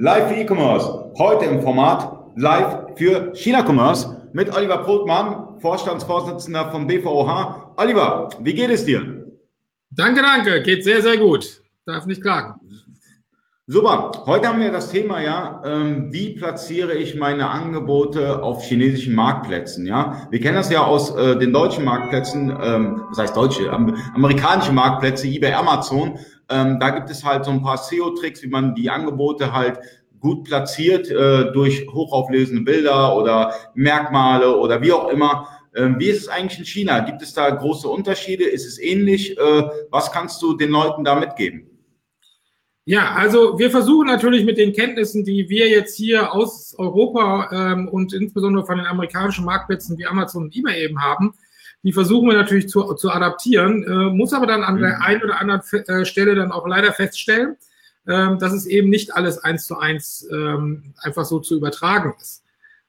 Live für E-Commerce. Heute im Format Live für China-Commerce mit Oliver Brotmann, Vorstandsvorsitzender vom BVOH. Oliver, wie geht es dir? Danke, danke. Geht sehr, sehr gut. Darf nicht klagen. Super. Heute haben wir das Thema, ja, ähm, wie platziere ich meine Angebote auf chinesischen Marktplätzen, ja. Wir kennen das ja aus äh, den deutschen Marktplätzen, ähm, was heißt deutsche, am, amerikanische Marktplätze, eBay, Amazon. Ähm, da gibt es halt so ein paar SEO-Tricks, wie man die Angebote halt gut platziert äh, durch hochauflösende Bilder oder Merkmale oder wie auch immer. Ähm, wie ist es eigentlich in China? Gibt es da große Unterschiede? Ist es ähnlich? Äh, was kannst du den Leuten da mitgeben? Ja, also wir versuchen natürlich mit den Kenntnissen, die wir jetzt hier aus Europa ähm, und insbesondere von den amerikanischen Marktplätzen wie Amazon und eBay eben haben, die versuchen wir natürlich zu, zu adaptieren, äh, muss aber dann an mhm. der einen oder anderen äh, Stelle dann auch leider feststellen, ähm, dass es eben nicht alles eins zu eins ähm, einfach so zu übertragen ist.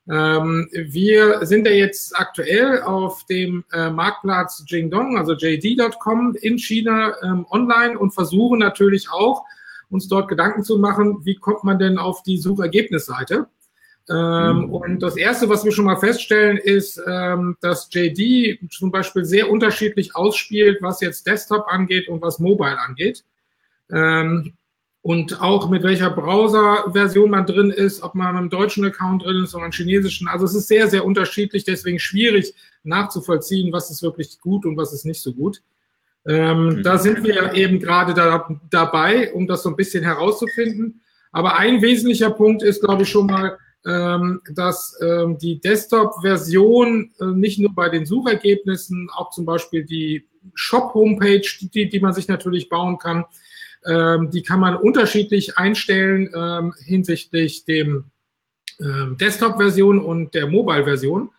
Ähm, wir sind ja jetzt aktuell auf dem äh, Marktplatz Jingdong, also JD.com in China ähm, online und versuchen natürlich auch, uns dort Gedanken zu machen, wie kommt man denn auf die Suchergebnisseite. Ähm, mhm. Und das Erste, was wir schon mal feststellen, ist, ähm, dass JD zum Beispiel sehr unterschiedlich ausspielt, was jetzt Desktop angeht und was Mobile angeht. Ähm, und auch mit welcher Browser-Version man drin ist, ob man mit einem deutschen Account drin ist oder einem chinesischen. Also es ist sehr, sehr unterschiedlich, deswegen schwierig nachzuvollziehen, was ist wirklich gut und was ist nicht so gut. Ähm, mhm. Da sind wir eben gerade da, dabei, um das so ein bisschen herauszufinden. Aber ein wesentlicher Punkt ist, glaube ich, schon mal, ähm, dass ähm, die Desktop-Version äh, nicht nur bei den Suchergebnissen, auch zum Beispiel die Shop-Homepage, die, die man sich natürlich bauen kann, ähm, die kann man unterschiedlich einstellen ähm, hinsichtlich dem ähm, Desktop-Version und der Mobile-Version.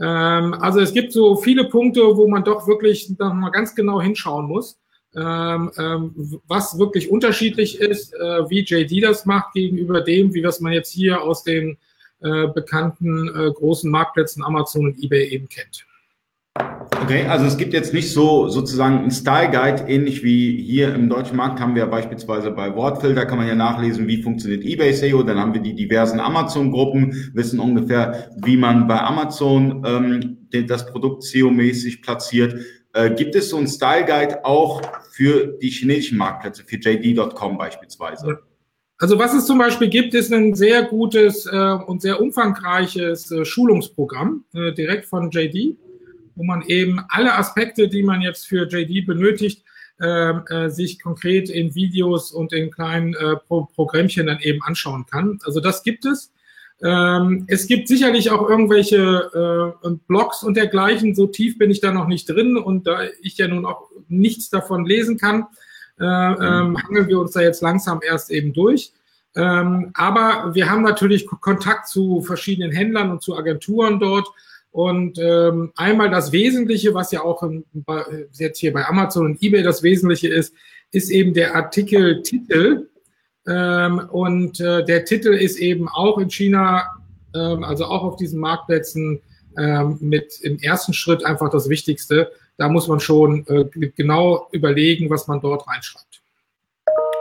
Ähm, also es gibt so viele Punkte, wo man doch wirklich noch mal ganz genau hinschauen muss, ähm, ähm, was wirklich unterschiedlich ist, äh, wie JD das macht gegenüber dem, wie was man jetzt hier aus den äh, bekannten äh, großen Marktplätzen Amazon und eBay eben kennt. Okay, also es gibt jetzt nicht so sozusagen ein Style Guide, ähnlich wie hier im deutschen Markt haben wir beispielsweise bei Wortfilter, kann man ja nachlesen, wie funktioniert eBay SEO, dann haben wir die diversen Amazon-Gruppen, wissen ungefähr, wie man bei Amazon ähm, das Produkt SEO-mäßig platziert. Äh, gibt es so ein Style Guide auch für die chinesischen Marktplätze, für JD.com beispielsweise? Also was es zum Beispiel gibt, ist ein sehr gutes äh, und sehr umfangreiches äh, Schulungsprogramm äh, direkt von JD wo man eben alle Aspekte, die man jetzt für JD benötigt, äh, äh, sich konkret in Videos und in kleinen äh, Pro Programmchen dann eben anschauen kann. Also das gibt es. Ähm, es gibt sicherlich auch irgendwelche äh, Blogs und dergleichen. So tief bin ich da noch nicht drin und da ich ja nun auch nichts davon lesen kann, äh, ähm, hangeln wir uns da jetzt langsam erst eben durch. Ähm, aber wir haben natürlich Kontakt zu verschiedenen Händlern und zu Agenturen dort und ähm, einmal das Wesentliche, was ja auch im, jetzt hier bei Amazon und eBay das Wesentliche ist, ist eben der Artikeltitel. Ähm, und äh, der Titel ist eben auch in China, ähm, also auch auf diesen Marktplätzen ähm, mit im ersten Schritt einfach das Wichtigste. Da muss man schon äh, genau überlegen, was man dort reinschreibt.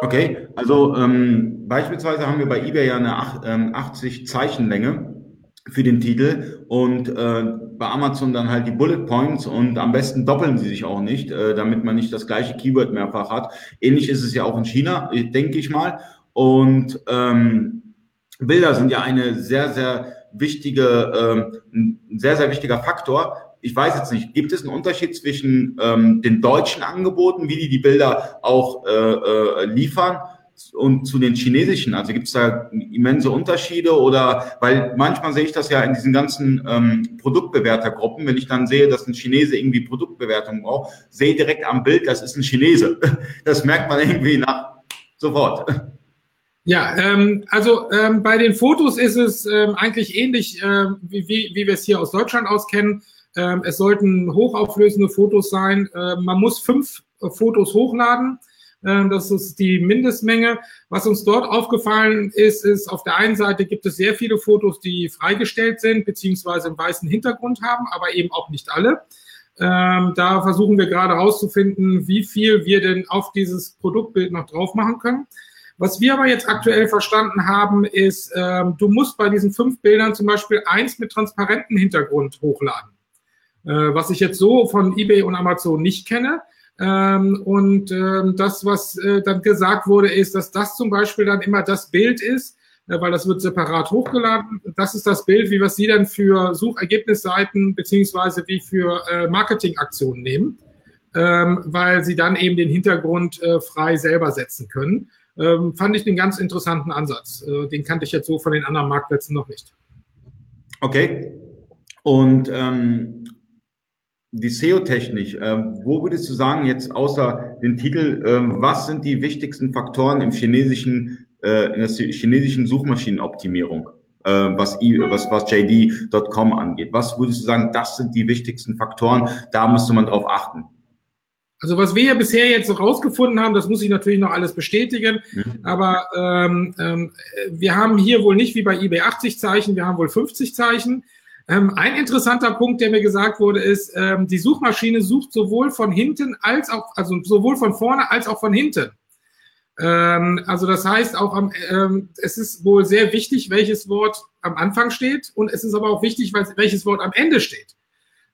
Okay, also ähm, beispielsweise haben wir bei eBay ja eine 80 ähm, Zeichenlänge für den Titel und äh, bei Amazon dann halt die Bullet Points und am besten doppeln sie sich auch nicht, äh, damit man nicht das gleiche Keyword mehrfach hat. Ähnlich ist es ja auch in China, äh, denke ich mal. Und ähm, Bilder sind ja eine sehr, sehr wichtige, ähm, ein sehr, sehr wichtiger Faktor. Ich weiß jetzt nicht, gibt es einen Unterschied zwischen ähm, den deutschen Angeboten, wie die die Bilder auch äh, äh, liefern und zu den chinesischen? Also gibt es da immense Unterschiede oder weil manchmal sehe ich das ja in diesen ganzen ähm, Produktbewertergruppen, wenn ich dann sehe, dass ein Chinese irgendwie Produktbewertung braucht, sehe direkt am Bild, das ist ein Chinese. Das merkt man irgendwie nach sofort. Ja, ähm, also ähm, bei den Fotos ist es ähm, eigentlich ähnlich, äh, wie, wie, wie wir es hier aus Deutschland aus kennen. Ähm, es sollten hochauflösende Fotos sein. Äh, man muss fünf äh, Fotos hochladen. Ähm, das ist die Mindestmenge. Was uns dort aufgefallen ist, ist, auf der einen Seite gibt es sehr viele Fotos, die freigestellt sind, beziehungsweise einen weißen Hintergrund haben, aber eben auch nicht alle. Ähm, da versuchen wir gerade herauszufinden, wie viel wir denn auf dieses Produktbild noch drauf machen können. Was wir aber jetzt aktuell verstanden haben, ist, ähm, du musst bei diesen fünf Bildern zum Beispiel eins mit transparentem Hintergrund hochladen. Äh, was ich jetzt so von eBay und Amazon nicht kenne. Ähm, und ähm, das, was äh, dann gesagt wurde, ist, dass das zum Beispiel dann immer das Bild ist, äh, weil das wird separat hochgeladen. Das ist das Bild, wie was Sie dann für Suchergebnisseiten beziehungsweise wie für äh, Marketingaktionen nehmen, ähm, weil Sie dann eben den Hintergrund äh, frei selber setzen können ähm, fand ich einen ganz interessanten Ansatz. Äh, den kannte ich jetzt so von den anderen Marktplätzen noch nicht. Okay. Und ähm, die SEO-Technik, äh, wo würdest du sagen, jetzt außer den Titel, äh, was sind die wichtigsten Faktoren im chinesischen, äh, in der chinesischen Suchmaschinenoptimierung, äh, was, was, was JD.com angeht? Was würdest du sagen, das sind die wichtigsten Faktoren, da müsste man drauf achten? Also was wir ja bisher jetzt so rausgefunden haben, das muss ich natürlich noch alles bestätigen, mhm. aber ähm, ähm, wir haben hier wohl nicht wie bei eBay 80 Zeichen, wir haben wohl 50 Zeichen. Ähm, ein interessanter Punkt, der mir gesagt wurde, ist, ähm, die Suchmaschine sucht sowohl von hinten als auch, also sowohl von vorne als auch von hinten. Ähm, also das heißt auch, am, ähm, es ist wohl sehr wichtig, welches Wort am Anfang steht und es ist aber auch wichtig, welches Wort am Ende steht.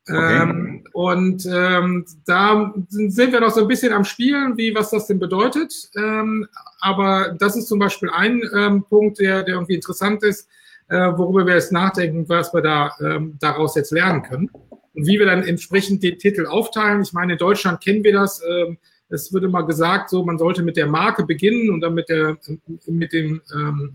Okay. Ähm, und ähm, da sind wir noch so ein bisschen am Spielen, wie was das denn bedeutet. Ähm, aber das ist zum Beispiel ein ähm, Punkt, der, der irgendwie interessant ist, worüber wir jetzt nachdenken, was wir da ähm, daraus jetzt lernen können. Und wie wir dann entsprechend den Titel aufteilen. Ich meine, in Deutschland kennen wir das. Ähm, es wird immer gesagt, so man sollte mit der Marke beginnen und dann mit der mit dem ähm,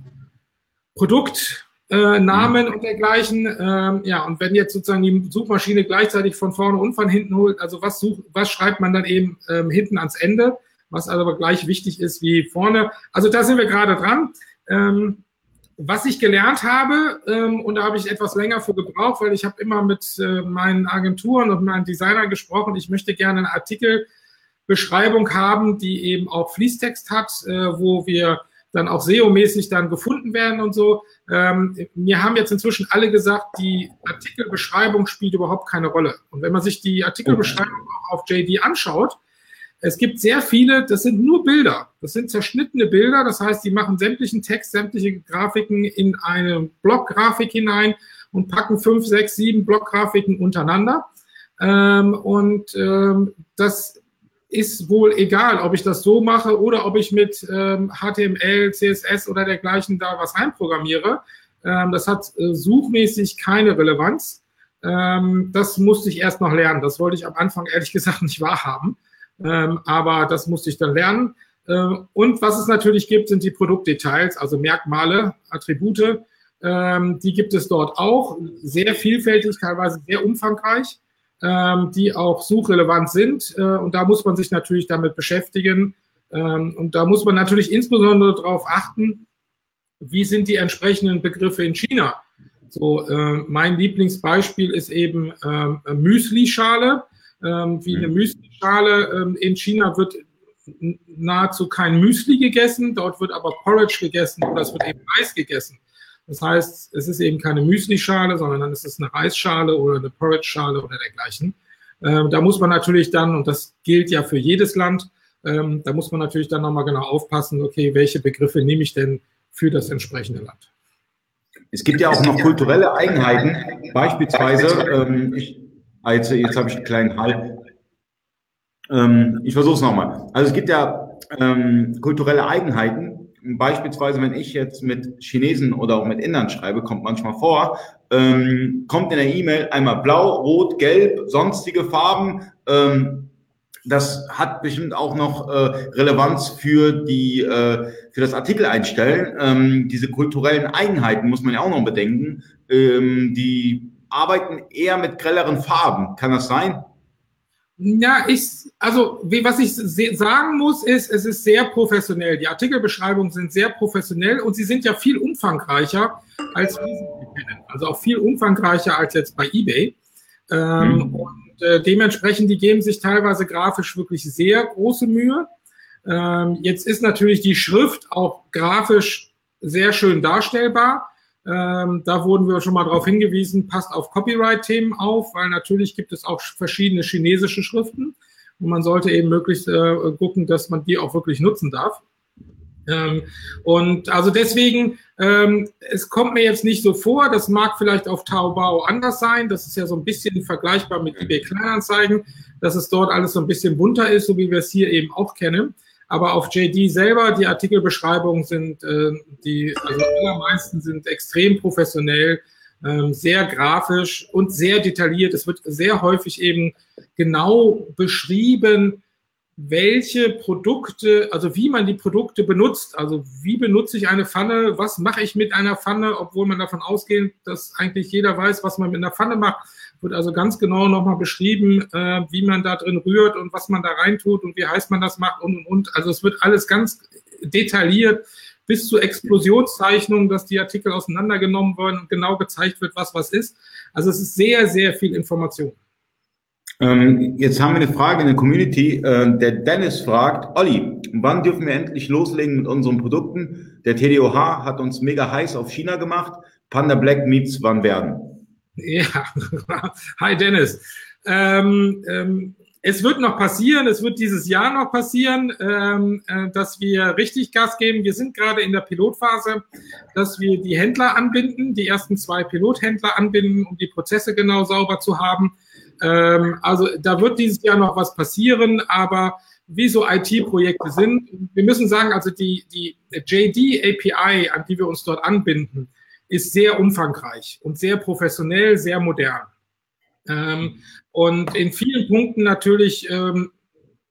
Produkt äh, und dergleichen. Ähm, ja, und wenn jetzt sozusagen die Suchmaschine gleichzeitig von vorne und von hinten holt, also was, such, was schreibt man dann eben ähm, hinten ans Ende, was aber gleich wichtig ist wie vorne. Also da sind wir gerade dran. Ähm, was ich gelernt habe, ähm, und da habe ich etwas länger für gebraucht, weil ich habe immer mit äh, meinen Agenturen und meinen Designern gesprochen, ich möchte gerne eine Artikelbeschreibung haben, die eben auch Fließtext hat, äh, wo wir dann auch SEO-mäßig dann gefunden werden und so. Ähm, mir haben jetzt inzwischen alle gesagt, die Artikelbeschreibung spielt überhaupt keine Rolle. Und wenn man sich die Artikelbeschreibung auch auf JD anschaut, es gibt sehr viele, das sind nur Bilder. Das sind zerschnittene Bilder. Das heißt, die machen sämtlichen Text, sämtliche Grafiken in eine Blockgrafik hinein und packen fünf, sechs, sieben Blockgrafiken untereinander. Ähm, und ähm, das ist wohl egal, ob ich das so mache oder ob ich mit ähm, HTML, CSS oder dergleichen da was reinprogrammiere. Ähm, das hat äh, suchmäßig keine Relevanz. Ähm, das musste ich erst noch lernen. Das wollte ich am Anfang ehrlich gesagt nicht wahrhaben. Ähm, aber das musste ich dann lernen. Ähm, und was es natürlich gibt, sind die Produktdetails, also Merkmale, Attribute. Ähm, die gibt es dort auch. Sehr vielfältig, teilweise sehr umfangreich ähm, die auch suchrelevant sind. Äh, und da muss man sich natürlich damit beschäftigen. Ähm, und da muss man natürlich insbesondere darauf achten, wie sind die entsprechenden Begriffe in China. So, äh, mein Lieblingsbeispiel ist eben äh, Müsli-Schale. Ähm, wie eine mhm. Müsli-Schale ähm, in China wird nahezu kein Müsli gegessen, dort wird aber Porridge gegessen oder es wird eben Reis gegessen. Das heißt, es ist eben keine Müsli-Schale, sondern dann ist es eine Reisschale oder eine Porridge-Schale oder dergleichen. Ähm, da muss man natürlich dann, und das gilt ja für jedes Land, ähm, da muss man natürlich dann nochmal genau aufpassen, okay, welche Begriffe nehme ich denn für das entsprechende Land. Es gibt ja auch noch kulturelle Eigenheiten, beispielsweise, ähm, ich, also jetzt habe ich einen kleinen Hall. Ähm, ich versuche es nochmal. Also es gibt ja ähm, kulturelle Eigenheiten, beispielsweise, wenn ich jetzt mit Chinesen oder auch mit Indern schreibe, kommt manchmal vor, ähm, kommt in der E-Mail einmal blau, rot, gelb, sonstige Farben. Ähm, das hat bestimmt auch noch äh, Relevanz für die äh, für das Artikel einstellen. Ähm, diese kulturellen Eigenheiten muss man ja auch noch bedenken. Ähm, die arbeiten eher mit grelleren Farben. Kann das sein? Ja, ich, also wie, was ich sagen muss, ist, es ist sehr professionell. Die Artikelbeschreibungen sind sehr professionell und sie sind ja viel umfangreicher als wir sie kennen. Also auch viel umfangreicher als jetzt bei eBay. Ähm, mhm. Und äh, dementsprechend, die geben sich teilweise grafisch wirklich sehr große Mühe. Ähm, jetzt ist natürlich die Schrift auch grafisch sehr schön darstellbar. Ähm, da wurden wir schon mal darauf hingewiesen, passt auf Copyright-Themen auf, weil natürlich gibt es auch verschiedene chinesische Schriften und man sollte eben möglichst äh, gucken, dass man die auch wirklich nutzen darf. Ähm, und also deswegen, ähm, es kommt mir jetzt nicht so vor, das mag vielleicht auf Taobao anders sein, das ist ja so ein bisschen vergleichbar mit eBay Kleinanzeigen, dass es dort alles so ein bisschen bunter ist, so wie wir es hier eben auch kennen. Aber auf JD selber, die Artikelbeschreibungen sind, äh, die also allermeisten sind extrem professionell, äh, sehr grafisch und sehr detailliert. Es wird sehr häufig eben genau beschrieben, welche Produkte, also wie man die Produkte benutzt. Also wie benutze ich eine Pfanne? Was mache ich mit einer Pfanne? Obwohl man davon ausgeht, dass eigentlich jeder weiß, was man mit einer Pfanne macht. Wird also ganz genau nochmal beschrieben, äh, wie man da drin rührt und was man da reintut und wie heiß man das macht und und und. Also es wird alles ganz detailliert bis zu Explosionszeichnungen, dass die Artikel auseinandergenommen werden und genau gezeigt wird, was was ist. Also es ist sehr, sehr viel Information. Ähm, jetzt haben wir eine Frage in der Community. Äh, der Dennis fragt, Olli, wann dürfen wir endlich loslegen mit unseren Produkten? Der TDOH hat uns mega heiß auf China gemacht. Panda Black Meets wann werden? Ja, hi Dennis. Ähm, ähm, es wird noch passieren, es wird dieses Jahr noch passieren, ähm, äh, dass wir richtig Gas geben. Wir sind gerade in der Pilotphase, dass wir die Händler anbinden, die ersten zwei Pilothändler anbinden, um die Prozesse genau sauber zu haben ähm, also da wird dieses Jahr noch was passieren, aber wie so IT-Projekte sind, wir müssen sagen, also die, die JD API, an die wir uns dort anbinden, ist sehr umfangreich und sehr professionell, sehr modern. Ähm, und in vielen Punkten natürlich ähm,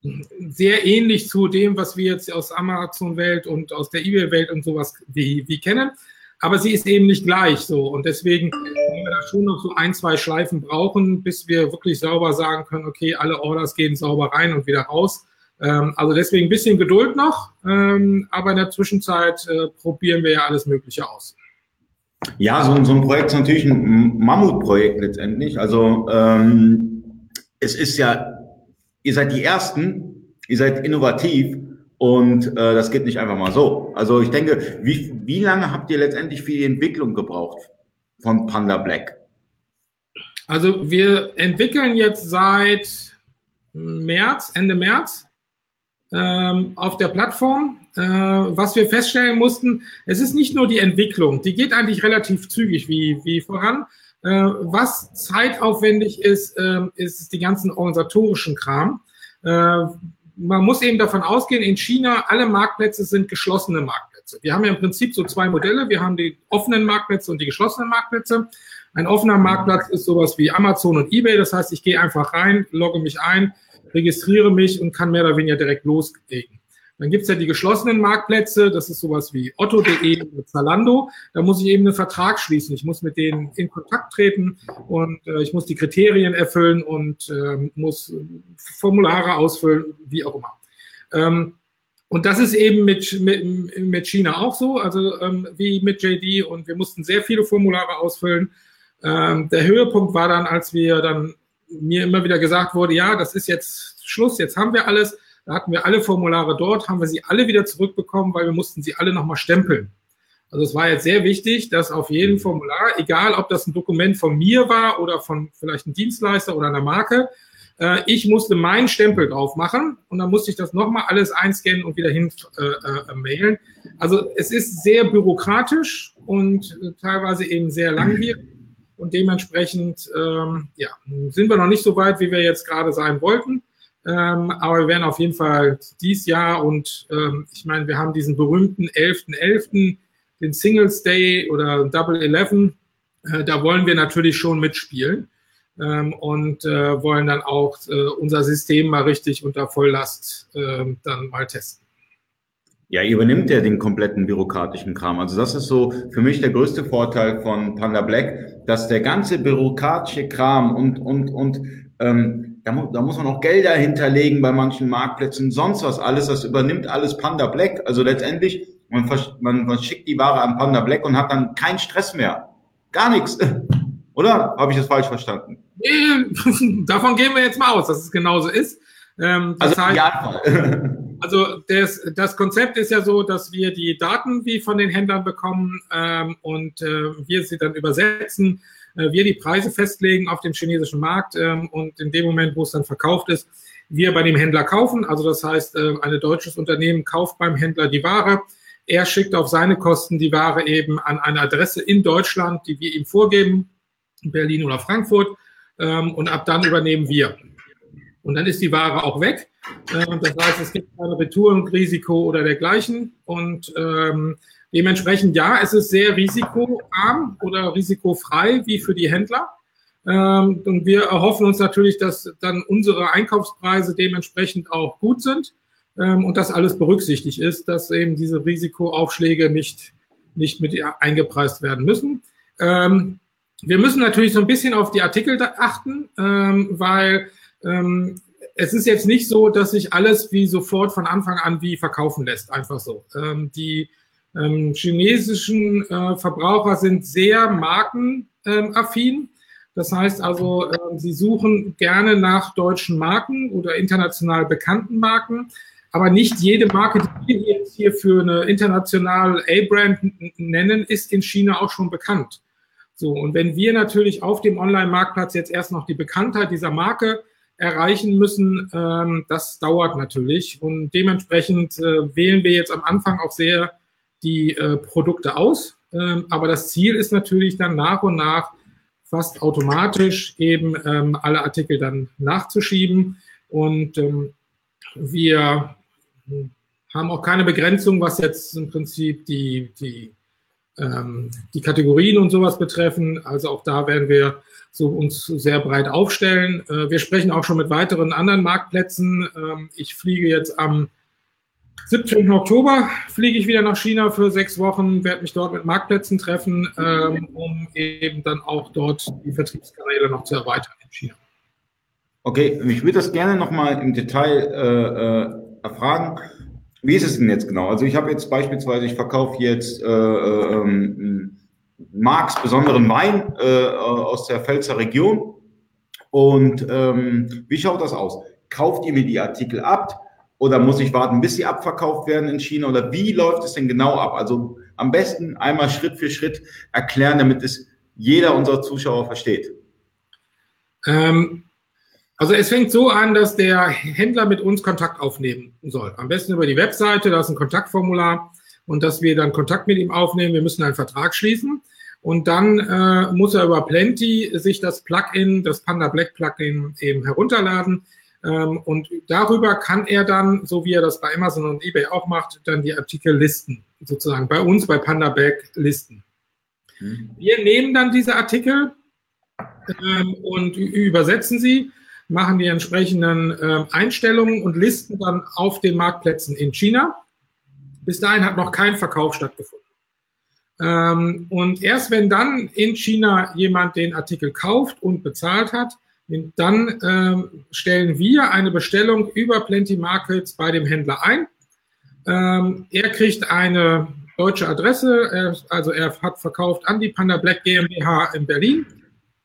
sehr ähnlich zu dem, was wir jetzt aus Amazon-Welt und aus der eBay-Welt und sowas wie, wie kennen aber sie ist eben nicht gleich so. Und deswegen werden wir da schon noch so ein, zwei Schleifen brauchen, bis wir wirklich sauber sagen können, okay, alle Orders gehen sauber rein und wieder raus. Ähm, also deswegen ein bisschen Geduld noch, ähm, aber in der Zwischenzeit äh, probieren wir ja alles Mögliche aus. Ja, so, so ein Projekt ist natürlich ein Mammutprojekt letztendlich. Also ähm, es ist ja, ihr seid die Ersten, ihr seid innovativ und äh, das geht nicht einfach mal so. Also ich denke, wie, wie lange habt ihr letztendlich für die Entwicklung gebraucht von Panda Black? Also wir entwickeln jetzt seit März, Ende März ähm, auf der Plattform. Äh, was wir feststellen mussten, es ist nicht nur die Entwicklung, die geht eigentlich relativ zügig wie, wie voran. Äh, was zeitaufwendig ist, äh, ist die ganzen organisatorischen Kram. Äh, man muss eben davon ausgehen, in China alle Marktplätze sind geschlossene Marktplätze. Wir haben ja im Prinzip so zwei Modelle. Wir haben die offenen Marktplätze und die geschlossenen Marktplätze. Ein offener Marktplatz ist sowas wie Amazon und eBay. Das heißt, ich gehe einfach rein, logge mich ein, registriere mich und kann mehr oder weniger direkt loslegen. Dann gibt's ja die geschlossenen Marktplätze, das ist sowas wie Otto.de oder Zalando. Da muss ich eben einen Vertrag schließen. Ich muss mit denen in Kontakt treten und äh, ich muss die Kriterien erfüllen und äh, muss Formulare ausfüllen, wie auch immer. Ähm, und das ist eben mit, mit, mit China auch so, also ähm, wie mit JD. Und wir mussten sehr viele Formulare ausfüllen. Ähm, der Höhepunkt war dann, als wir dann mir immer wieder gesagt wurde, ja, das ist jetzt Schluss, jetzt haben wir alles. Da hatten wir alle Formulare dort, haben wir sie alle wieder zurückbekommen, weil wir mussten sie alle nochmal stempeln. Also es war jetzt sehr wichtig, dass auf jedem Formular, egal ob das ein Dokument von mir war oder von vielleicht einem Dienstleister oder einer Marke, äh, ich musste meinen Stempel drauf machen und dann musste ich das nochmal alles einscannen und wieder hin äh, äh, mailen. Also es ist sehr bürokratisch und äh, teilweise eben sehr langwierig und dementsprechend ähm, ja, sind wir noch nicht so weit, wie wir jetzt gerade sein wollten. Ähm, aber wir werden auf jeden Fall dies Jahr und ähm, ich meine, wir haben diesen berühmten 11.11., .11., den Singles Day oder Double Eleven. Äh, da wollen wir natürlich schon mitspielen ähm, und äh, wollen dann auch äh, unser System mal richtig unter Volllast äh, dann mal testen. Ja, übernimmt ja den kompletten bürokratischen Kram. Also das ist so für mich der größte Vorteil von Panda Black, dass der ganze bürokratische Kram und, und, und ähm, da, mu da muss man auch Gelder hinterlegen bei manchen Marktplätzen, sonst was alles. Das übernimmt alles Panda Black. Also letztendlich, man, man, man schickt die Ware an Panda Black und hat dann keinen Stress mehr. Gar nichts. Oder habe ich das falsch verstanden? Davon gehen wir jetzt mal aus, dass es genauso ist. Ähm, das also, heißt, also das, das Konzept ist ja so, dass wir die Daten wie von den Händlern bekommen ähm, und äh, wir sie dann übersetzen wir die Preise festlegen auf dem chinesischen Markt ähm, und in dem Moment, wo es dann verkauft ist, wir bei dem Händler kaufen. Also das heißt, äh, ein deutsches Unternehmen kauft beim Händler die Ware. Er schickt auf seine Kosten die Ware eben an eine Adresse in Deutschland, die wir ihm vorgeben, Berlin oder Frankfurt. Ähm, und ab dann übernehmen wir. Und dann ist die Ware auch weg. Ähm, das heißt, es gibt keine Retourenrisiko oder dergleichen. Und ähm, dementsprechend, ja, es ist sehr risikoarm oder risikofrei wie für die Händler. Ähm, und wir erhoffen uns natürlich, dass dann unsere Einkaufspreise dementsprechend auch gut sind ähm, und dass alles berücksichtigt ist, dass eben diese Risikoaufschläge nicht, nicht mit eingepreist werden müssen. Ähm, wir müssen natürlich so ein bisschen auf die Artikel achten, weil es ist jetzt nicht so, dass sich alles wie sofort von Anfang an wie verkaufen lässt, einfach so. Die ähm, chinesischen äh, Verbraucher sind sehr markenaffin. Das heißt also, äh, sie suchen gerne nach deutschen Marken oder international bekannten Marken. Aber nicht jede Marke, die wir jetzt hier für eine international A-Brand nennen, ist in China auch schon bekannt. So, und wenn wir natürlich auf dem Online-Marktplatz jetzt erst noch die Bekanntheit dieser Marke erreichen müssen, ähm, das dauert natürlich. Und dementsprechend äh, wählen wir jetzt am Anfang auch sehr die äh, Produkte aus. Ähm, aber das Ziel ist natürlich dann nach und nach fast automatisch eben ähm, alle Artikel dann nachzuschieben. Und ähm, wir haben auch keine Begrenzung, was jetzt im Prinzip die, die ähm, die Kategorien und sowas betreffen. Also auch da werden wir so uns sehr breit aufstellen. Äh, wir sprechen auch schon mit weiteren anderen Marktplätzen. Ähm, ich fliege jetzt am 17. Oktober fliege ich wieder nach China für sechs Wochen, werde mich dort mit Marktplätzen treffen, ähm, um eben dann auch dort die Vertriebskanäle noch zu erweitern in China. Okay, ich würde das gerne nochmal im Detail äh, äh, erfragen. Wie ist es denn jetzt genau? Also ich habe jetzt beispielsweise, ich verkaufe jetzt äh, ähm, Marks besonderen Wein äh, aus der Pfälzer Region. Und ähm, wie schaut das aus? Kauft ihr mir die Artikel ab oder muss ich warten, bis sie abverkauft werden in China? Oder wie läuft es denn genau ab? Also am besten einmal Schritt für Schritt erklären, damit es jeder unserer Zuschauer versteht. Ähm, also es fängt so an, dass der Händler mit uns Kontakt aufnehmen soll. Am besten über die Webseite, da ist ein Kontaktformular und dass wir dann Kontakt mit ihm aufnehmen. Wir müssen einen Vertrag schließen und dann äh, muss er über Plenty sich das Plugin, das Panda Black Plugin eben herunterladen. Ähm, und darüber kann er dann, so wie er das bei Amazon und eBay auch macht, dann die Artikel listen, sozusagen bei uns bei Panda Black listen. Mhm. Wir nehmen dann diese Artikel ähm, und übersetzen sie machen die entsprechenden äh, Einstellungen und listen dann auf den Marktplätzen in China. Bis dahin hat noch kein Verkauf stattgefunden. Ähm, und erst wenn dann in China jemand den Artikel kauft und bezahlt hat, dann ähm, stellen wir eine Bestellung über Plenty Markets bei dem Händler ein. Ähm, er kriegt eine deutsche Adresse, er, also er hat verkauft an die Panda Black GmbH in Berlin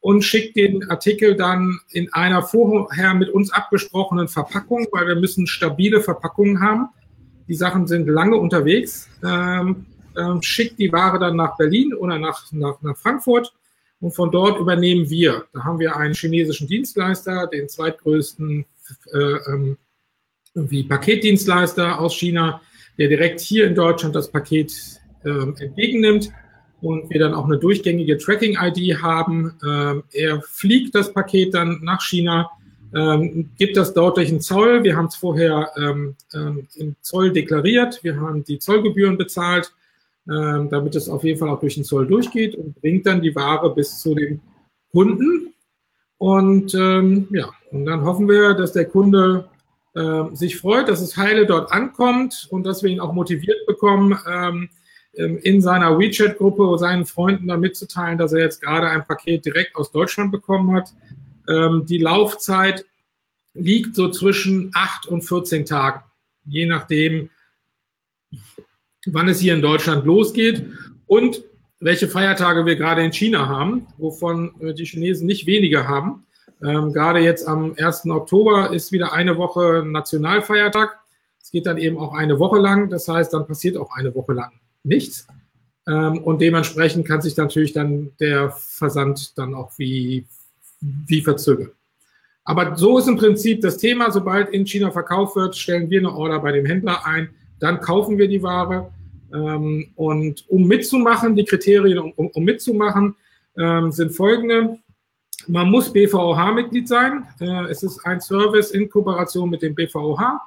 und schickt den Artikel dann in einer vorher mit uns abgesprochenen Verpackung, weil wir müssen stabile Verpackungen haben. Die Sachen sind lange unterwegs. Ähm, ähm, schickt die Ware dann nach Berlin oder nach, nach, nach Frankfurt und von dort übernehmen wir. Da haben wir einen chinesischen Dienstleister, den zweitgrößten äh, ähm, wie Paketdienstleister aus China, der direkt hier in Deutschland das Paket äh, entgegennimmt und wir dann auch eine durchgängige Tracking-ID haben. Ähm, er fliegt das Paket dann nach China, ähm, gibt das dort durch den Zoll. Wir haben es vorher ähm, ähm, im Zoll deklariert. Wir haben die Zollgebühren bezahlt, damit es auf jeden Fall auch durch den Zoll durchgeht und bringt dann die Ware bis zu dem Kunden. Und ähm, ja, und dann hoffen wir, dass der Kunde äh, sich freut, dass es heile dort ankommt und dass wir ihn auch motiviert bekommen, ähm, ähm, in seiner WeChat-Gruppe seinen Freunden da mitzuteilen, dass er jetzt gerade ein Paket direkt aus Deutschland bekommen hat. Ähm, die Laufzeit liegt so zwischen 8 und 14 Tagen, je nachdem, wann es hier in Deutschland losgeht und welche Feiertage wir gerade in China haben, wovon äh, die Chinesen nicht weniger haben. Ähm, gerade jetzt am 1. Oktober ist wieder eine Woche Nationalfeiertag. Es geht dann eben auch eine Woche lang. Das heißt, dann passiert auch eine Woche lang nichts. Ähm, und dementsprechend kann sich natürlich dann der Versand dann auch wie, wie verzögern. Aber so ist im Prinzip das Thema. Sobald in China verkauft wird, stellen wir eine Order bei dem Händler ein, dann kaufen wir die Ware Ähm, und um mitzumachen, die Kriterien, um, um mitzumachen, ähm, sind folgende. Man muss BVOH-Mitglied sein. Äh, es ist ein Service in Kooperation mit dem BVOH.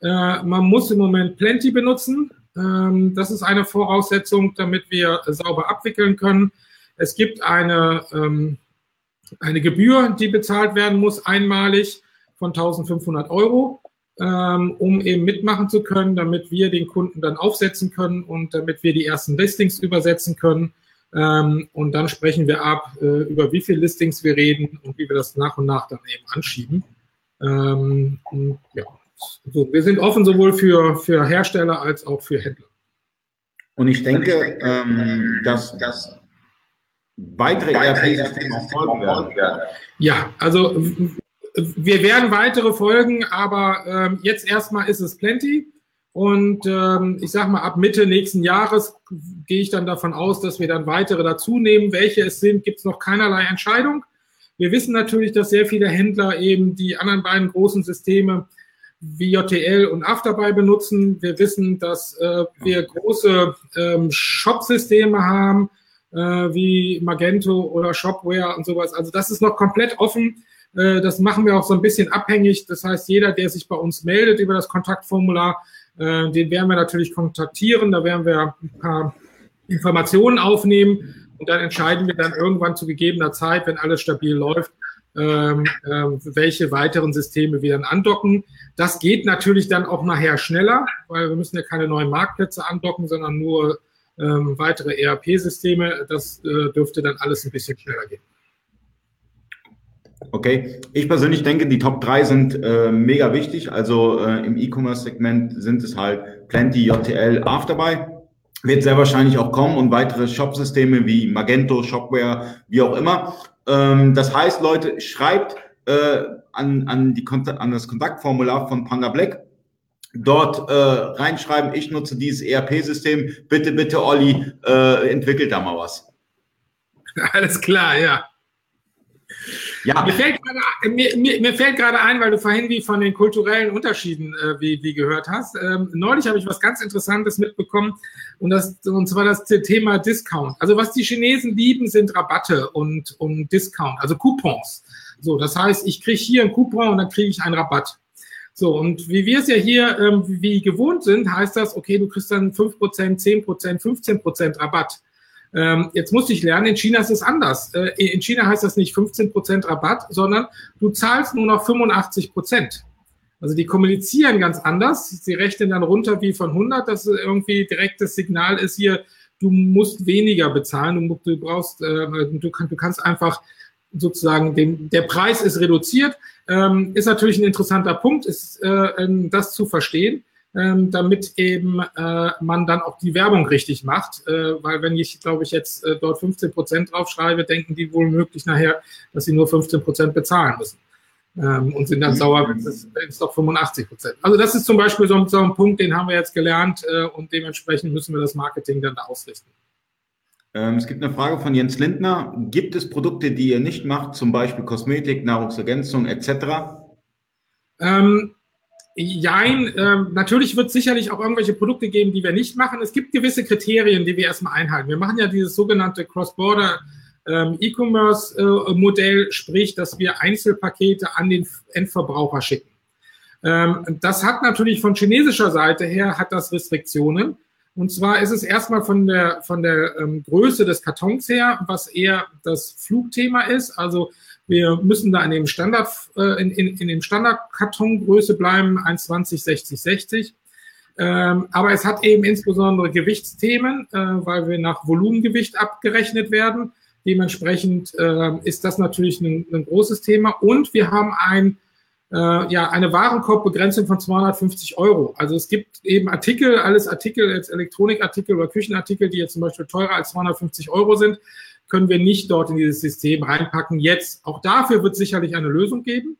Äh, man muss im Moment Plenty benutzen. Ähm, das ist eine Voraussetzung, damit wir sauber abwickeln können. Es gibt eine, ähm, eine Gebühr, die bezahlt werden muss, einmalig von 1500 Euro, ähm, um eben mitmachen zu können, damit wir den Kunden dann aufsetzen können und damit wir die ersten Listings übersetzen können. Ähm, und dann sprechen wir ab, äh, über wie viele Listings wir reden und wie wir das nach und nach dann eben anschieben. Ähm, ja. so, wir sind offen sowohl für, für Hersteller als auch für Händler. Und ich denke, ähm, dass, dass weitere ERP-Systeme folgen werden. Ja, also wir werden weitere folgen, aber ähm, jetzt erstmal ist es plenty. Und ähm, ich sage mal, ab Mitte nächsten Jahres gehe ich dann davon aus, dass wir dann weitere dazu nehmen. Welche es sind, gibt es noch keinerlei Entscheidung. Wir wissen natürlich, dass sehr viele Händler eben die anderen beiden großen Systeme wie JTL und Afterbuy benutzen. Wir wissen, dass äh, wir große ähm, Shop-Systeme haben, äh, wie Magento oder Shopware und sowas. Also das ist noch komplett offen. Äh, das machen wir auch so ein bisschen abhängig. Das heißt, jeder, der sich bei uns meldet über das Kontaktformular, äh, den werden wir natürlich kontaktieren. Da werden wir ein paar Informationen aufnehmen und dann entscheiden wir dann irgendwann zu gegebener Zeit, wenn alles stabil läuft, ähm, äh, welche weiteren Systeme wir dann andocken. Das geht natürlich dann auch nachher schneller, weil wir müssen ja keine neuen Marktplätze andocken, sondern nur ähm, weitere ERP-Systeme. Das äh, dürfte dann alles ein bisschen schneller gehen. Okay, ich persönlich denke, die Top 3 sind äh, mega wichtig. Also äh, im E-Commerce-Segment sind es halt Plenty, JTL, Afterbuy. Wird sehr wahrscheinlich auch kommen und weitere Shop-Systeme wie Magento, Shopware, wie auch immer. Ähm, das heißt, Leute, schreibt äh, an, an, die an das Kontaktformular von Panda Black. Dort äh, reinschreiben, ich nutze dieses ERP-System. Bitte, bitte, Olli, äh, entwickelt da mal was. Alles klar, ja. Ja. Mir fällt, gerade, mir, mir, mir fällt gerade ein, weil du vorhin wie von den kulturellen Unterschieden äh, wie, wie gehört hast. Ähm, neulich habe ich was ganz Interessantes mitbekommen und, das, und zwar das Thema Discount. Also was die Chinesen lieben, sind Rabatte und, und Discount, also Coupons. So, das heißt, ich kriege hier einen Coupon und dann kriege ich einen Rabatt. So, und wie wir es ja hier ähm, wie gewohnt sind, heißt das, okay, du kriegst dann 5%, 10%, 15% Rabatt. Ähm, jetzt musste ich lernen, in China ist es anders. Äh, in China heißt das nicht 15% Rabatt, sondern du zahlst nur noch 85%. Also die kommunizieren ganz anders. Sie rechnen dann runter wie von 100, dass irgendwie direkt das Signal ist hier, du musst weniger bezahlen, du, du brauchst, äh, du, kann, du kannst einfach sozusagen, den, der Preis ist reduziert. Ähm, ist natürlich ein interessanter Punkt, ist äh, das zu verstehen ähm, damit eben äh, man dann auch die Werbung richtig macht. Äh, weil wenn ich, glaube ich, jetzt äh, dort 15 Prozent draufschreibe, denken die wohl möglich nachher, dass sie nur 15 Prozent bezahlen müssen. Ähm, und sind dann mhm. sauer, wenn es, doch 85 Prozent. Also das ist zum Beispiel so, so, ein Punkt, den haben wir jetzt gelernt äh, und dementsprechend müssen wir das Marketing dann da ausrichten. Ähm, es gibt eine Frage von Jens Lindner. Gibt es Produkte, die ihr nicht macht, zum Beispiel Kosmetik, Nahrungsergänzung etc.? Ähm, Jein, ähm, natürlich wird es sicherlich auch irgendwelche Produkte geben, die wir nicht machen. Es gibt gewisse Kriterien, die wir erstmal einhalten. Wir machen ja dieses sogenannte Cross-Border ähm, E-Commerce-Modell, sprich, dass wir Einzelpakete an den Endverbraucher schicken. Ähm, das hat natürlich von chinesischer Seite her hat das Restriktionen. Und zwar ist es erstmal von der, von der ähm, Größe des Kartons her, was eher das Flugthema ist. Also wir müssen da in dem Standard, äh, in, in, in dem Standardkartongröße bleiben, 1,20, 60, 60. Ähm, aber es hat eben insbesondere Gewichtsthemen, äh, weil wir nach Volumengewicht abgerechnet werden. Dementsprechend äh, ist das natürlich ein, ein, großes Thema. Und wir haben ein, äh, ja, eine Warenkorbbegrenzung von 250 Euro. Also es gibt eben Artikel, alles Artikel, jetzt Elektronikartikel oder Küchenartikel, die jetzt zum Beispiel teurer als 250 Euro sind können wir nicht dort in dieses System reinpacken. Jetzt, auch dafür wird sicherlich eine Lösung geben.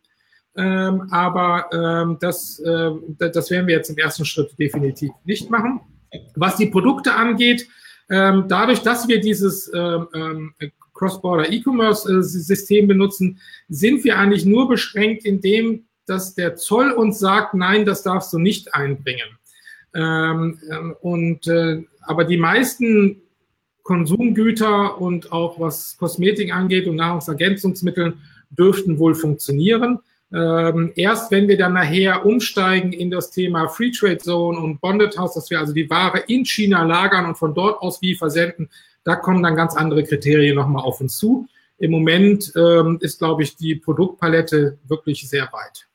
Ähm, aber ähm, das, äh, das werden wir jetzt im ersten Schritt definitiv nicht machen. Was die Produkte angeht, ähm, dadurch, dass wir dieses ähm, ähm Cross-Border E-Commerce-System benutzen, sind wir eigentlich nur beschränkt in dem, dass der Zoll uns sagt, nein, das darfst du nicht einbringen. Ähm, ähm, und äh, aber die meisten Konsumgüter und auch was Kosmetik angeht und Nahrungsergänzungsmittel dürften wohl funktionieren. Ähm, erst wenn wir dann nachher umsteigen in das Thema Free Trade Zone und Bonded House, dass wir also die Ware in China lagern und von dort aus wie versenden, da kommen dann ganz andere Kriterien nochmal auf uns zu. Im Moment ähm, ist, glaube ich, die Produktpalette wirklich sehr weit.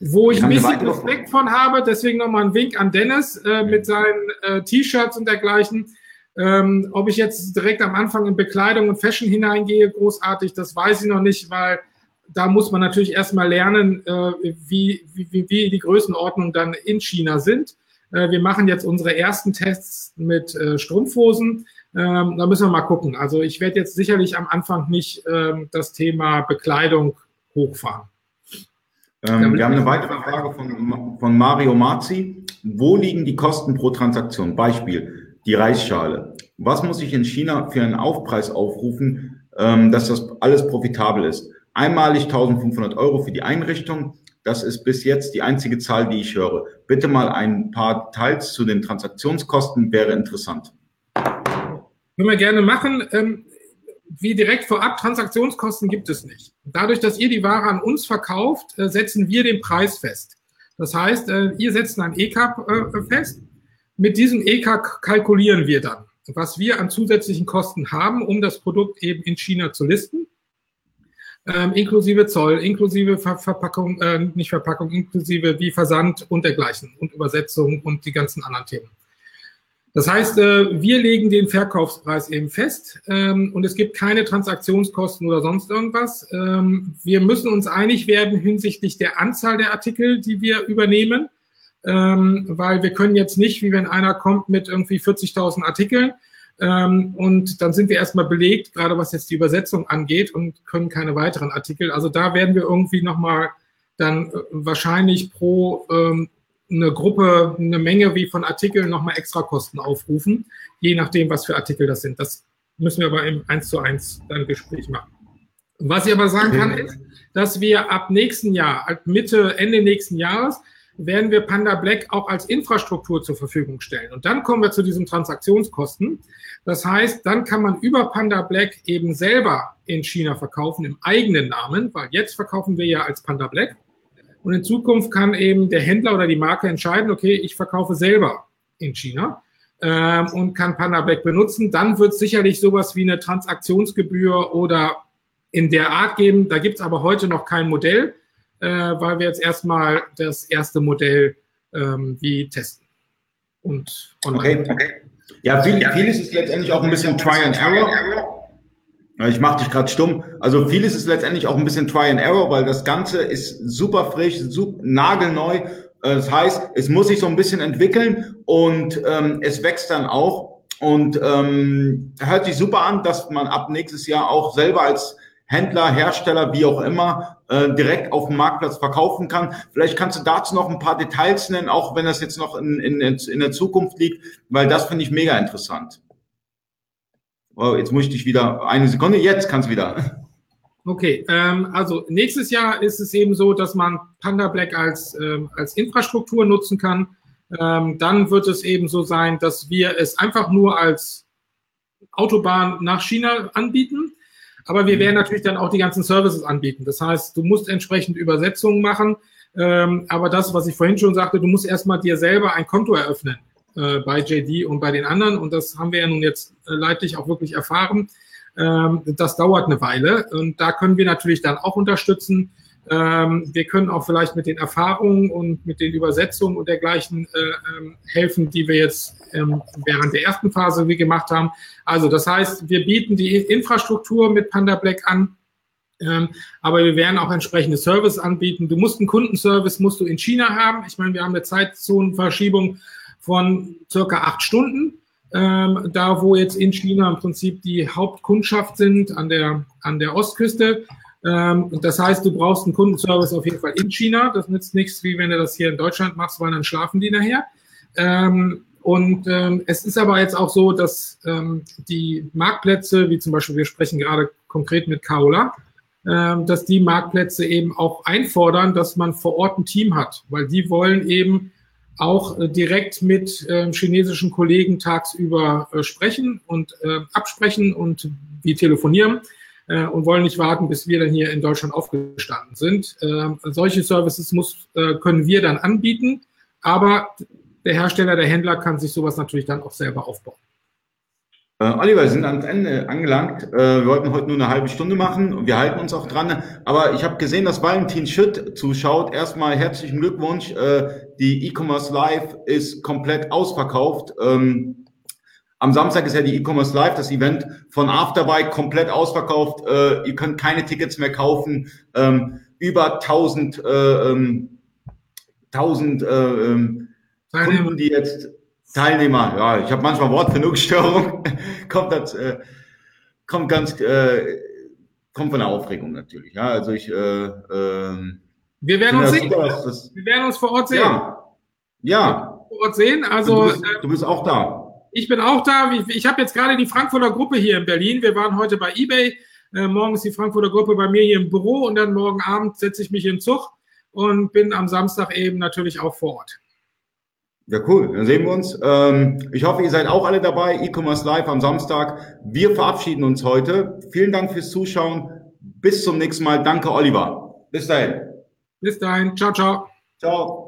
Wo ich ein bisschen Respekt von habe, deswegen nochmal ein Wink an Dennis äh, mit seinen äh, T-Shirts und dergleichen. Ähm, ob ich jetzt direkt am Anfang in Bekleidung und Fashion hineingehe, großartig, das weiß ich noch nicht, weil da muss man natürlich erstmal lernen, äh, wie, wie, wie die Größenordnungen dann in China sind. Äh, wir machen jetzt unsere ersten Tests mit äh, Strumpfhosen. Ähm, da müssen wir mal gucken. Also ich werde jetzt sicherlich am Anfang nicht ähm, das Thema Bekleidung hochfahren. Ähm, wir haben eine weitere Frage von, von Mario Marzi. Wo liegen die Kosten pro Transaktion? Beispiel, die Reisschale. Was muss ich in China für einen Aufpreis aufrufen, ähm, dass das alles profitabel ist? Einmalig 1500 Euro für die Einrichtung. Das ist bis jetzt die einzige Zahl, die ich höre. Bitte mal ein paar Details zu den Transaktionskosten wäre interessant. Können wir gerne machen. Ähm, wie direkt vorab, Transaktionskosten gibt es nicht. Dadurch, dass ihr die Ware an uns verkauft, äh, setzen wir den Preis fest. Das heißt, äh, ihr setzt ein ECAP äh, fest. Mit diesem ECAP kalkulieren wir dann, was wir an zusätzlichen Kosten haben, um das Produkt eben in China zu listen. Ähm, inklusive Zoll, inklusive Ver Verpackung, äh, nicht Verpackung, inklusive wie Versand und dergleichen und Übersetzung und die ganzen anderen Themen. Das heißt, äh, wir legen den Verkaufspreis eben fest ähm, und es gibt keine Transaktionskosten oder sonst irgendwas. Ähm, wir müssen uns einig werden hinsichtlich der Anzahl der Artikel, die wir übernehmen, ähm, weil wir können jetzt nicht, wie wenn einer kommt mit irgendwie 40.000 Artikeln und dann sind wir erstmal belegt, gerade was jetzt die Übersetzung angeht und können keine weiteren Artikel. Also da werden wir irgendwie nochmal dann äh, wahrscheinlich pro eine Gruppe, eine Menge wie von Artikeln nochmal extra Kosten aufrufen, je nachdem, was für Artikel das sind. Das müssen wir aber im 1 zu 1 dann Gespräch machen. Was ich aber sagen kann, ist, dass wir ab nächsten Jahr, ab Mitte, Ende nächsten Jahres, werden wir Panda Black auch als Infrastruktur zur Verfügung stellen. Und dann kommen wir zu diesen Transaktionskosten. Das heißt, dann kann man über Panda Black eben selber in China verkaufen im eigenen Namen, weil jetzt verkaufen wir ja als Panda Black. Und in Zukunft kann eben der Händler oder die Marke entscheiden, okay, ich verkaufe selber in China ähm, und kann Panda Black benutzen. Dann wird es sicherlich sowas wie eine Transaktionsgebühr oder in der Art geben. Da gibt es aber heute noch kein Modell, äh, weil wir jetzt erstmal das erste Modell ähm, wie testen. Und online. Okay, okay. Ja, viel, vieles ist letztendlich auch ein bisschen Try and Error. Ich mache dich gerade stumm. Also vieles ist letztendlich auch ein bisschen Try and Error, weil das Ganze ist super frisch, super, nagelneu. Äh, das heißt, es muss sich so ein bisschen entwickeln und ähm, es wächst dann auch. Und ähm, hört sich super an, dass man ab nächstes Jahr auch selber als Händler, Hersteller, wie auch immer, äh, direkt auf dem Marktplatz verkaufen kann. Vielleicht kannst du dazu noch ein paar Details nennen, auch wenn das jetzt noch in, in, in der Zukunft liegt, weil das finde ich mega interessant. Oh, jetzt muss ich dich wieder, eine Sekunde, jetzt kannst du wieder. Okay, ähm, also nächstes Jahr ist es eben so, dass man Panda Black als, ähm, als Infrastruktur nutzen kann. Ähm, dann wird es eben so sein, dass wir es einfach nur als Autobahn nach China anbieten. Aber wir werden natürlich dann auch die ganzen Services anbieten. Das heißt, du musst entsprechend Übersetzungen machen. Ähm, aber das, was ich vorhin schon sagte, du musst erstmal dir selber ein Konto eröffnen äh, bei JD und bei den anderen. Und das haben wir ja nun jetzt äh, leidlich auch wirklich erfahren. Ähm, das dauert eine Weile. Und da können wir natürlich dann auch unterstützen. Ähm, wir können auch vielleicht mit den Erfahrungen und mit den Übersetzungen und dergleichen äh, ähm, helfen, die wir jetzt ähm, während der ersten Phase gemacht haben. Also das heißt, wir bieten die Infrastruktur mit Panda Black an, ähm, aber wir werden auch entsprechende Service anbieten. Du musst einen Kundenservice, musst du in China haben. Ich meine, wir haben eine Zeitzonenverschiebung von circa acht Stunden. Ähm, da wo jetzt in China im Prinzip die Hauptkundschaft sind an der, an der Ostküste. Ähm, das heißt, du brauchst einen Kundenservice auf jeden Fall in China. Das nützt nichts, wie wenn du das hier in Deutschland machst, weil dann schlafen die nachher. Ähm, und ähm, es ist aber jetzt auch so, dass ähm, die Marktplätze, wie zum Beispiel, wir sprechen gerade konkret mit Kaola, ähm, dass die Marktplätze eben auch einfordern, dass man vor Ort ein Team hat, weil die wollen eben auch äh, direkt mit äh, chinesischen Kollegen tagsüber äh, sprechen und äh, absprechen und wir telefonieren äh, und wollen nicht warten, bis wir dann hier in Deutschland aufgestanden sind. Äh, solche Services muss, äh, können wir dann anbieten, aber der Hersteller, der Händler kann sich sowas natürlich dann auch selber aufbauen. Äh, Oliver, wir sind ans Ende angelangt. Äh, wir wollten heute nur eine halbe Stunde machen und wir halten uns auch dran. Aber ich habe gesehen, dass Valentin Schütt zuschaut. Erstmal herzlichen Glückwunsch. Äh, die E-Commerce Live ist komplett ausverkauft. Ähm, am Samstag ist ja die E-Commerce Live, das Event von Afterbike komplett ausverkauft. Äh, ihr könnt keine Tickets mehr kaufen. Ähm, über 1000, äh, 1000 äh, ähm, Kunden, die jetzt Teilnehmer, ja, ich habe manchmal Wortfindungsstörung, kommt das, äh, kommt ganz, äh, kommt von der Aufregung natürlich. Ja, also ich, äh, äh, wir werden uns sehen. Super, das, wir werden uns vor Ort sehen. Ja, ja. Vor Ort sehen. Also du bist, du bist auch da. Ich bin auch da. Ich, ich habe jetzt gerade die Frankfurter Gruppe hier in Berlin. Wir waren heute bei eBay. Äh, morgen ist die Frankfurter Gruppe bei mir hier im Büro und dann morgen Abend setze ich mich in den Zug und bin am Samstag eben natürlich auch vor Ort. Ja, cool. Dann sehen wir uns. Ähm, ich hoffe, ihr seid auch alle dabei. E-Commerce Live am Samstag. Wir verabschieden uns heute. Vielen Dank fürs Zuschauen. Bis zum nächsten Mal. Danke, Oliver. Bis dahin. Bis dahin. Ciao, ciao. Ciao.